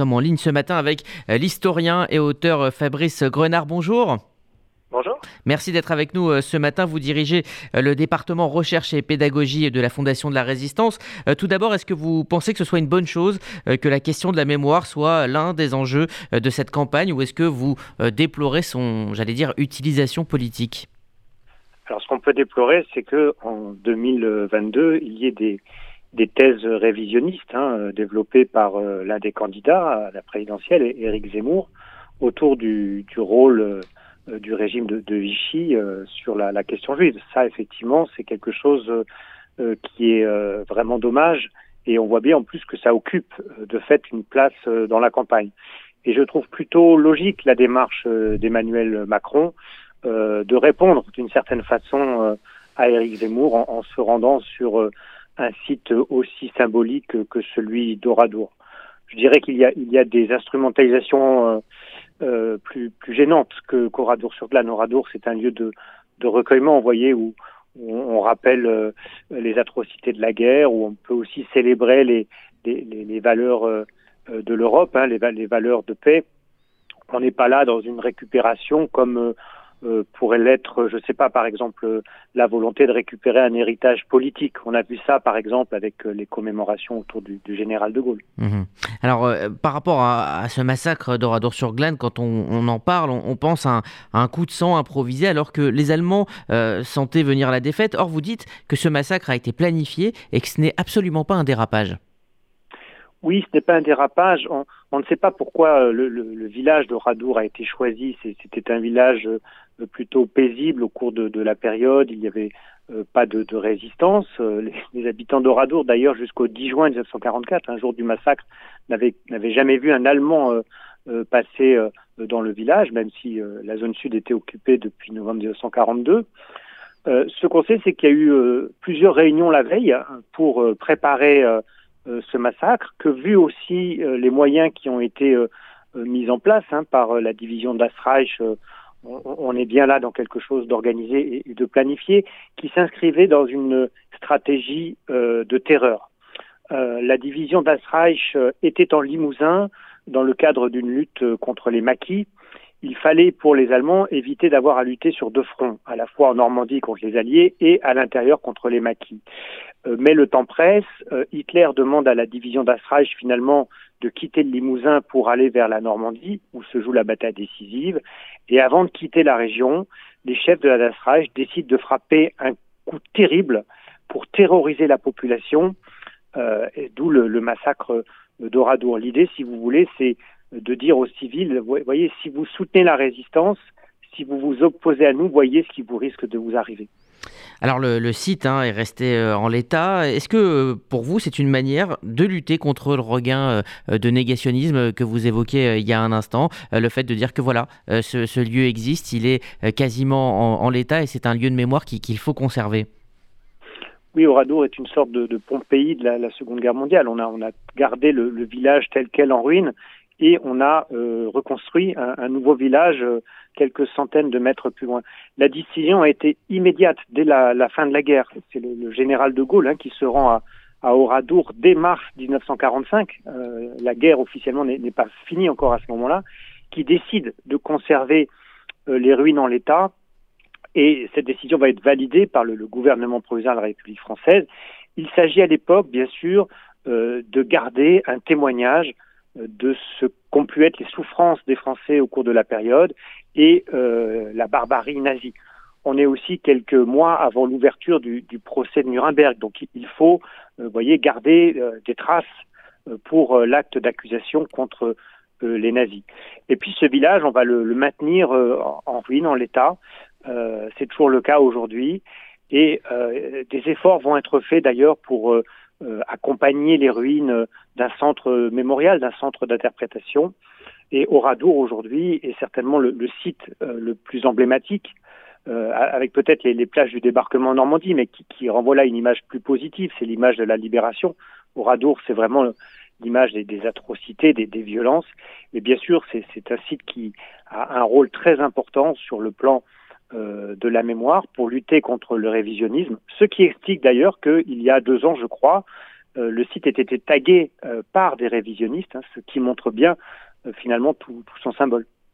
sommes en ligne ce matin avec l'historien et auteur Fabrice Grenard. Bonjour. Bonjour. Merci d'être avec nous ce matin. Vous dirigez le département recherche et pédagogie de la Fondation de la Résistance. Tout d'abord, est-ce que vous pensez que ce soit une bonne chose que la question de la mémoire soit l'un des enjeux de cette campagne ou est-ce que vous déplorez son, j'allais dire, utilisation politique? Alors, ce qu'on peut déplorer, c'est que en 2022, il y ait des des thèses révisionnistes hein, développées par euh, l'un des candidats à la présidentielle, Éric Zemmour, autour du, du rôle euh, du régime de, de Vichy euh, sur la, la, question juive. Ça, effectivement, c'est quelque chose qui est vraiment dommage et on voit bien en plus que ça occupe de fait une place dans la campagne. Et je trouve plutôt logique la démarche d'Emmanuel Macron de répondre d'une certaine façon à Éric Zemmour en, en, se rendant sur un site aussi symbolique que celui d'Oradour. Je dirais qu'il y a, des instrumentalisations euh, euh, plus, gênantes que qu'Oradour-sur-Glane. Oradour, c'est un lieu de, recueillement, vous voyez, où, on rappelle euh, les atrocités de la guerre, où on peut aussi célébrer les, valeurs de l'Europe, hein, les valeurs de paix. On n'est pas là dans une récupération comme euh, pourrait l'être, je ne sais pas, par exemple, la volonté de récupérer un héritage politique. On a vu ça, par exemple, avec euh, les commémorations autour du, général de Gaulle. Mmh. Alors, euh, par rapport à, ce massacre d'Oradour-sur-Glane, quand on, en parle, on, pense à un, à un, coup de sang improvisé, alors que les Allemands euh, sentaient venir la défaite. Or, vous dites que ce massacre a été planifié et que ce n'est absolument pas un dérapage. Oui, ce n'est pas un dérapage. On, ne sait pas pourquoi le, le, village de Radour a été choisi. C'était un village plutôt paisible au cours de, la période. Il n'y avait euh, pas de, résistance. Euh, les, les, habitants d'Oradour, d'ailleurs, jusqu'au 10 juin 1944, un jour du massacre, n'avaient jamais vu un Allemand euh, euh passer euh, dans le village, même si la zone sud était occupée depuis novembre 1942. ce qu'on sait, c'est qu'il y a eu plusieurs réunions la veille pour préparer ce massacre, que vu aussi les moyens qui ont été mis en place hein, par la division d'Asreich on est bien là dans quelque chose d'organisé et de planifié qui s'inscrivait dans une stratégie euh, de terreur. Euh, la division d'Asreich euh, était en Limousin dans le cadre d'une lutte contre les maquis. Il fallait pour les Allemands éviter d'avoir à lutter sur deux fronts, à la fois en Normandie contre les Alliés et à l'intérieur contre les maquis. Euh, mais le temps presse. Euh, Hitler demande à la division d'Asreich finalement de quitter le Limousin pour aller vers la Normandie, où se joue la bataille décisive. Et avant de quitter la région, les chefs de la Dasreich décident de frapper un coup terrible pour terroriser la population, euh, d'où le, le, massacre d'Oradour. L'idée, si vous voulez, c'est de dire aux civils, voyez, si vous soutenez la résistance, si vous vous opposez à nous, voyez ce qui vous risque de vous arriver. Alors le, le site hein, est resté euh, en l'état. Est-ce que euh, pour vous c'est une manière de lutter contre le regain euh, de négationnisme que vous évoquiez il y a un instant? Le fait de dire que voilà, ce, ce lieu existe, il est quasiment en, en l'état et c'est un lieu de mémoire qu'il qu faut conserver oui, Oradour est une sorte de, de Pompéi de la, la, Seconde Guerre mondiale. On a, on a gardé le, le village tel quel en ruine et on a euh, reconstruit un, nouveau village euh, quelques centaines de mètres plus loin. La décision a été immédiate dès la, fin de la guerre. C'est le, général de Gaulle hein, qui se rend à, à Oradour dès mars 1945. Euh, la guerre officiellement n'est pas finie encore à ce moment-là, qui décide de conserver les ruines en l'état. Et cette décision va être validée par le, gouvernement provisoire de la République française. Il s'agit à l'époque, bien sûr, de garder un témoignage de ce qu'ont pu être les souffrances des Français au cours de la période et euh, la barbarie nazie. On est aussi quelques mois avant l'ouverture du, du, procès de Nuremberg, donc il faut, euh, voyez, garder euh, des traces euh, pour l'acte d'accusation contre les nazis. Et puis ce village, on va le, le maintenir en, ruine, en l'état. C'est toujours le cas aujourd'hui. Et des efforts vont être faits d'ailleurs pour accompagner les ruines d'un centre mémorial, d'un centre d'interprétation. Et Oradour aujourd'hui est certainement le, site euh, le plus emblématique, euh, avec peut-être les, plages du débarquement en Normandie, mais qui, renvoie là une image plus positive, c'est l'image de la libération. Oradour, c'est vraiment l'image des, atrocités, des, des, violences. Et bien sûr, c'est un site qui a un rôle très important sur le plan euh, de la mémoire pour lutter contre le révisionnisme, ce qui explique d'ailleurs qu'il y a deux ans, je crois, le site ait été tagué par des révisionnistes, hein, ce qui montre bien finalement tout son symbole.